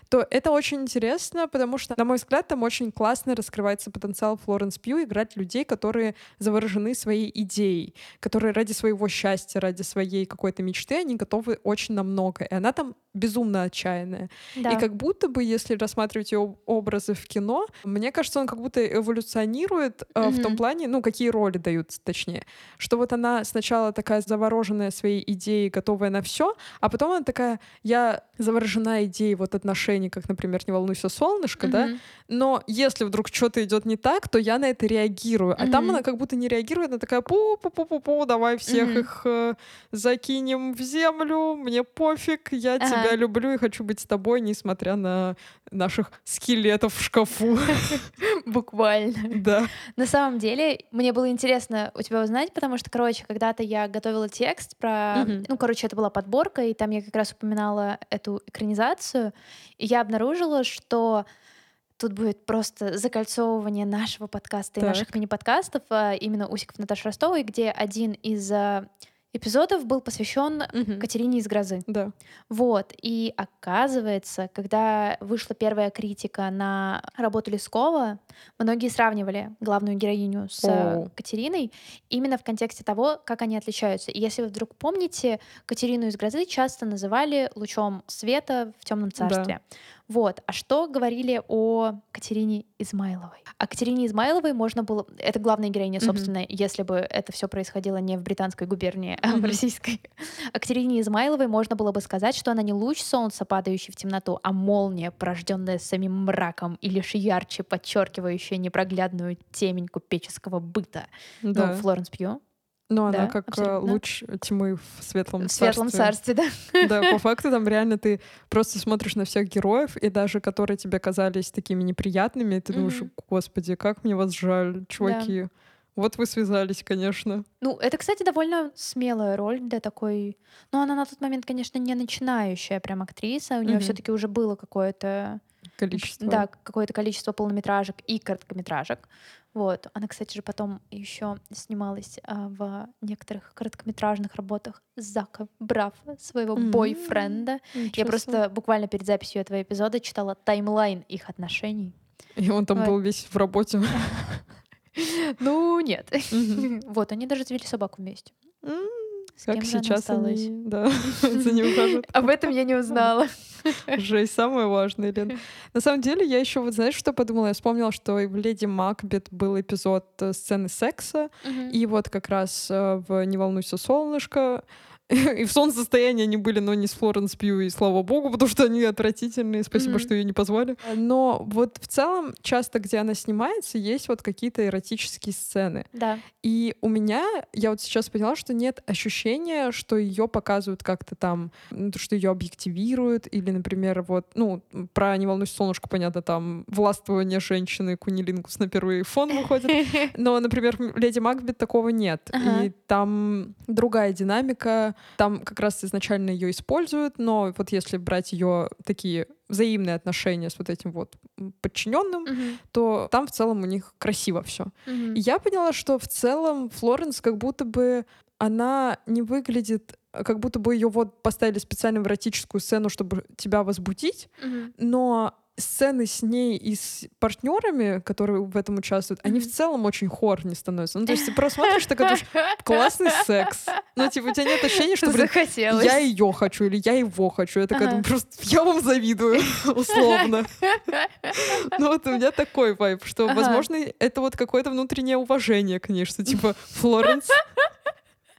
то это очень интересно, потому что, на мой взгляд, там очень классно раскрывается потенциал Флоренс Пью играть людей, которые заворожены своей идеей, которые ради своего счастья, ради своей какой-то мечты, они готовы очень на много. И она там безумно отчаянная. Да. И как будто бы, если рассматривать ее образы в кино, мне кажется, он как будто эволюционирует э, в том плане, ну, какие роли даются, точнее. Что вот она сначала такая завороженная своей идеей, готовая на все, а потом она такая, я заворожена идеей вот отношений, как, например, «Не волнуйся, солнышко», да, Мгм. но если вдруг что-то идет не так, то я на это реагирую. А там Мгм. она как будто не реагирует, она такая пу-пу-пу-пу-пу, давай всех Мгм. их э, закинем в землю, мне пофиг, я Ага. тебя люблю и хочу быть с тобой, несмотря на наших скелетов в шкафу. Буквально. Да. На самом деле, мне было интересно у тебя узнать, потому что, короче, когда-то я готовила текст про... Ну, короче, это была подборка, и там я как раз упоминала эту экранизацию, и я обнаружила, что тут будет просто закольцовывание нашего подкаста и Так. наших мини-подкастов, а, именно Усиков Наташи Ростовой, где один из а, эпизодов был посвящен Мгм. Катерине из грозы. Да. Вот, и оказывается, когда вышла первая критика на работу Лескова, многие сравнивали главную героиню с Оу. Катериной именно в контексте того, как они отличаются. И если вы вдруг помните, Катерину из грозы часто называли лучом света в темном Да. Вот. А что говорили о Катерине Измайловой? О Катерине Измайловой можно было... Это главная героиня, собственно, если бы это все происходило не в британской губернии, а в Мгм. российской. О Катерине Измайловой можно было бы сказать, что она не луч солнца, падающий в темноту, а молния, порожденная самим мраком и лишь ярче подчеркивающая непроглядную темень купеческого быта. Да. Ну, Флоренс Пью Но она да, как э, абсолютно. луч тьмы в светлом в Светлом царстве. царстве, да. Да, по факту там реально ты просто смотришь на всех героев, и даже которые тебе казались такими неприятными, и ты думаешь, господи, как мне вас жаль, чуваки. Вот вы связались, конечно. Ну, это, кстати, довольно смелая роль для такой... Ну, она на тот момент, конечно, не начинающая прям актриса. У нее Мгм. все-таки уже было какое-то... Количество. Да, какое-то количество полнометражек и короткометражек. Вот. Она, кстати же, потом еще снималась а, в некоторых короткометражных работах Зака Брафа, своего М. бойфренда. Ничего Я себе. просто буквально перед записью этого эпизода читала таймлайн их отношений. И он там Вот. был весь в работе. Ну, нет. Вот, они даже завели собаку вместе. С Как кем сейчас осталась? они, да, за ним ухаживают. Об этом я не узнала. Жесть, самое важное, Лен. На самом деле, я еще вот знаешь, что подумала? Я вспомнила, что в «Леди Макбет» был эпизод э, сцены секса, и вот как раз э, в «Не волнуйся, солнышко», и в солнцестоянии они были, но не с Флоренс Пью, и слава богу, потому что они отвратительные, спасибо, Мгм. что ее не позвали. Но вот в целом, часто, где она снимается, есть вот какие-то эротические сцены. Да. И у меня, я вот сейчас поняла, что нет ощущения, что ее показывают как-то там, то, что ее объективируют, или, например, вот, ну, про «Не волнуйся, солнышко», понятно, там властвование женщины, кунилингус на первый фон выходит, но, например, «Леди Макбет» такого нет. Ага. И там другая динамика, там как раз изначально ее используют, но вот если брать ее такие взаимные отношения с вот этим вот подчиненным, Мгм. то там в целом у них красиво все. И я поняла, что в целом Флоренс как будто бы она не выглядит, как будто бы ее вот поставили специально в эротическую сцену, чтобы тебя возбудить, Мгм. но сцены с ней и с партнерами, которые в этом участвуют, они в целом очень хорни становятся. Ну, то есть ты просто смотришь, такой думаешь, классный секс. Ну, типа, у тебя нет ощущения, что, блин, я ее хочу или я его хочу. Я такая Ага. просто я вам завидую, условно. Ну вот у меня такой вайб, что, Ага. возможно, это вот какое-то внутреннее уважение к ней, что типа Флоренс,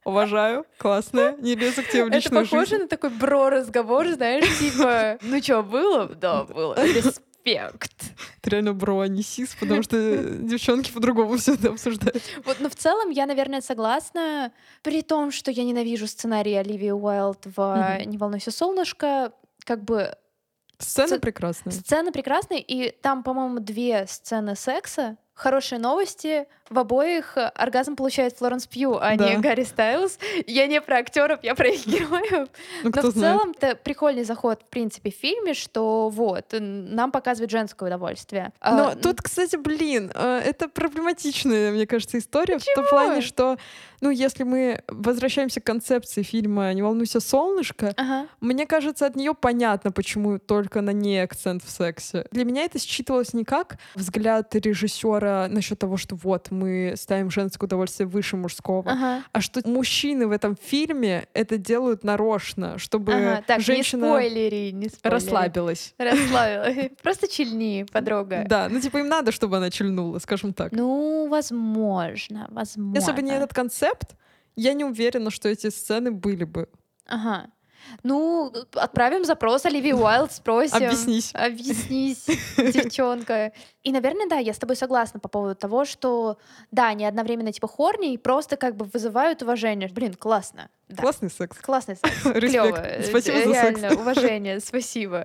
уважаю, классная, не лезу к тебе в Это личную похоже жизнь. на такой бро-разговор, знаешь, типа, ну что, было? Да, было. Респект. Это реально бро, а не сис, потому что девчонки по-другому все это обсуждают. Вот, но в целом я, наверное, согласна. При том, что я ненавижу сценарий Оливии Уайлд в. «Не волнуйся, солнышко», как бы Сцена Сц- прекрасная. сцена прекрасная, и там, по-моему, две сцены секса. Хорошие новости. В обоих э, оргазм получает Флоренс Пью, а Да. не Гарри Стайлз. Я не про актеров, я про их героев. Ну, Но в целом-то прикольный заход, в принципе, в фильме, что вот, нам показывает женское удовольствие. А, Но н- тут, кстати, блин, э, это проблематичная, мне кажется, история в том Почему? плане, что, ну, если мы возвращаемся к концепции фильма «Не волнуйся, солнышко», Ага. мне кажется, от нее понятно, почему только на ней акцент в сексе. Для меня это считывалось не как взгляд режиссера про насчет того, что вот мы ставим женское удовольствие выше мужского, Ага. а что мужчины в этом фильме это делают нарочно, чтобы Ага. Так, женщина не спойлери, не спойлери. расслабилась. Расслабилась. Просто чильни, подруга. Да, ну типа им надо, чтобы она чильнула, скажем так. Ну, возможно, возможно. Если бы не этот концепт, я не уверена, что эти сцены были бы. Ага. Ну, отправим запрос Оливии Уайлд, спросим. Объяснись. Объяснись, девчонка. И, наверное, да, я с тобой согласна по поводу того, что, да, они одновременно типа хорни и просто как бы вызывают уважение. Блин, классно. Да. Классный секс. Классный секс. Респект. Спасибо за секс. Реально, уважение, спасибо.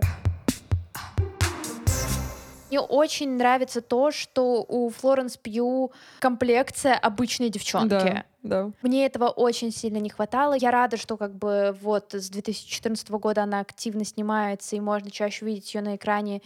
Мне очень нравится то, что у Флоренс Пью комплекция обычной девчонки. Да, да. Мне этого очень сильно не хватало. Я рада, что как бы вот с 2014 года она активно снимается, и можно чаще увидеть ее на экране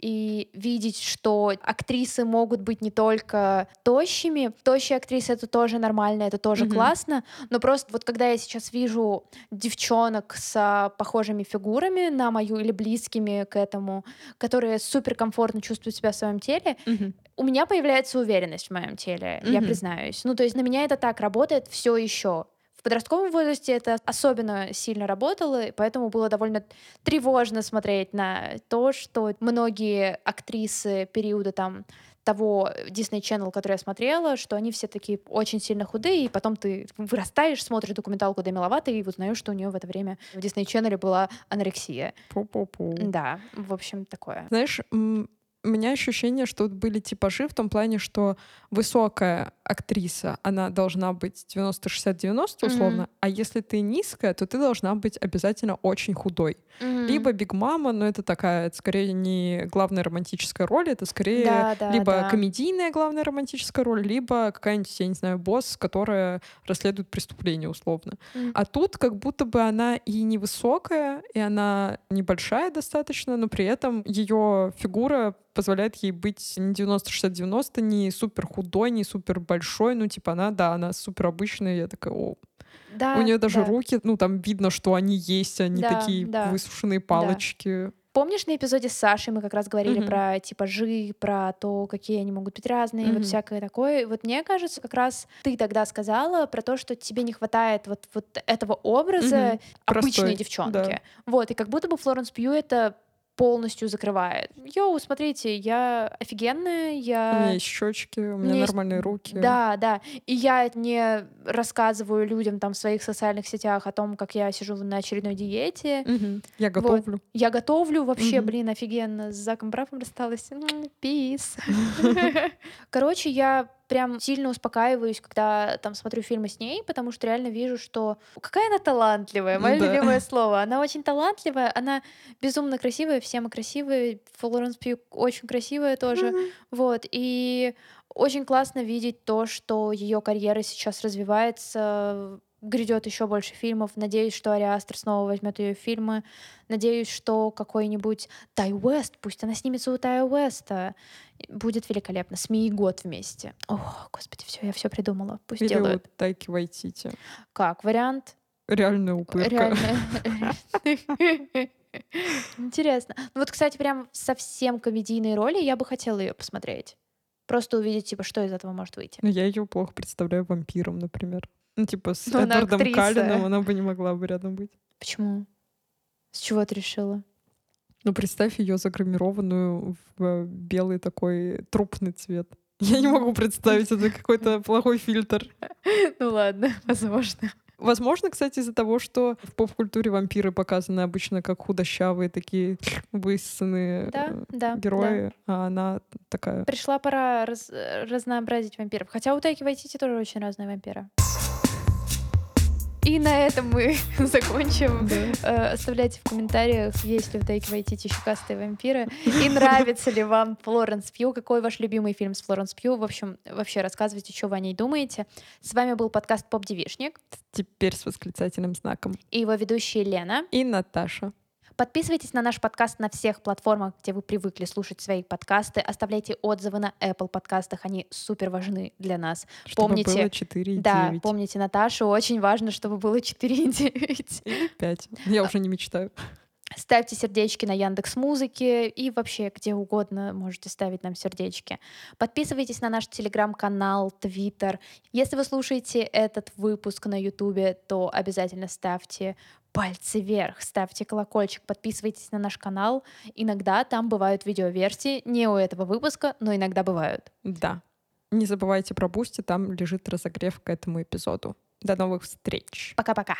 и видеть, что актрисы могут быть не только тощими. Тощие актрисы — это тоже нормально, это тоже Мгм. классно. Но просто вот когда я сейчас вижу девчонок с похожими фигурами на мою или близкими к этому, которые суперкомфортно чувствуют себя в своем теле, Мгм. у меня появляется уверенность в моем теле, я Мгм. признаюсь. Ну, то есть на меня это так работает все еще. В подростковом возрасте это особенно сильно работало, и поэтому было довольно тревожно смотреть на то, что многие актрисы периода там того Disney Channel, который я смотрела, что они все такие очень сильно худые, и потом ты вырастаешь, смотришь документалку Деми Ловато и узнаешь, что у нее в это время в Disney Channel была анорексия. Пу-пу-пу. Да, в общем, такое. Знаешь, у меня ощущение, что были типажи в том плане, что высокая актриса, она должна быть 90-60-90 Мгм. условно, а если ты низкая, то ты должна быть обязательно очень худой. Мгм. Либо Биг Мама, но это такая, это скорее не главная романтическая роль, это скорее Да, да, либо да. комедийная главная романтическая роль, либо какая-нибудь, я не знаю, босс, которая расследует преступление условно. Мгм. А тут как будто бы она и невысокая, и она небольшая достаточно, но при этом ее фигура позволяет ей быть не 90-60-90, не супер худой, не супер большой. Ну, типа, она, да, она супер обычная. Я такая, о. Да, У нее даже да. руки, ну, там видно, что они есть, они Да, такие да. высушенные палочки. Помнишь, на эпизоде с Сашей мы как раз говорили Мгм. про типажи, про то, какие они могут быть разные, Мгм. вот всякое такое. Вот мне кажется, как раз ты тогда сказала про то, что тебе не хватает вот, вот этого образа Мгм. обычной Простой, девчонки. да. Вот, и как будто бы Флоренс Пью это полностью закрывает. Йоу, смотрите, я офигенная, У я... меня есть щечки, у меня меня есть- нормальные руки. Да, да. И я не рассказываю людям там в своих социальных сетях о том, как я сижу на очередной диете. Мгм. Я Вот. готовлю. Я готовлю вообще, Мгм. блин, офигенно. С Заком Брафом рассталась. Пис. Короче, я прям сильно успокаиваюсь, когда там смотрю фильмы с ней, потому что реально вижу, что какая она талантливая, мое Да. любимое слово. Она очень талантливая, она безумно красивая, все мы красивые, Флоренс Пью очень красивая тоже. Мгм. Вот, и очень классно видеть то, что ее карьера сейчас развивается, грядет еще больше фильмов. Надеюсь, что Ари Астер снова возьмет ее фильмы. Надеюсь, что какой-нибудь Тай Уэст, пусть она снимется у Тая Уэста, будет великолепно. СМИ и год вместе. О, господи, все, я все придумала. Пусть Или делают. вот Тайки Вайтити. Как вариант? Реальная упырка. Интересно. Ну вот, кстати, прям совсем комедийной роли я бы хотела ее посмотреть. Просто увидеть, типа, что из этого может выйти. Но я ее плохо представляю вампиром, например. Ну, типа, с Но она Эдвардом актриса. Каллином она бы не могла бы рядом быть. Почему? С чего ты решила? Ну, представь ее загримированную в э, белый такой трупный цвет. Я не могу представить, это какой-то плохой фильтр. Ну ладно, возможно. Возможно, кстати, из-за того, что в поп-культуре вампиры показаны обычно как худощавые, такие высосанные Да, э, да. герои, а она такая... Пришла пора раз- разнообразить вампиров. Хотя у Тайки Вайтити тоже очень разные вампиры. И на этом мы закончим. Э, Оставляйте в комментариях, есть ли у Тайки Вайтити щекастые вампиры. И нравится ли вам Флоренс Пью. Какой ваш любимый фильм с Флоренс Пью. В общем, вообще рассказывайте, что вы о ней думаете. С вами был подкаст «Поп Девишник» Теперь с восклицательным знаком. и его ведущие Лена. И Наташа. Подписывайтесь на наш подкаст на всех платформах, где вы привыкли слушать свои подкасты. Оставляйте отзывы на Apple подкастах, они супер важны для нас. Чтобы Помните- было 4 и Да, 9. помните Наташу, очень важно, чтобы было 4,9. Или 5. Я уже не мечтаю. Ставьте сердечки на Яндекс Музыке и вообще где угодно можете ставить нам сердечки. Подписывайтесь на наш телеграм-канал, твиттер. Если вы слушаете этот выпуск на ютубе, то обязательно ставьте пальцы вверх, ставьте колокольчик, подписывайтесь на наш канал. Иногда там бывают видеоверсии, не у этого выпуска, но иногда бывают. Да. Не забывайте про Boosty, там лежит разогрев к этому эпизоду. До новых встреч. Пока-пока.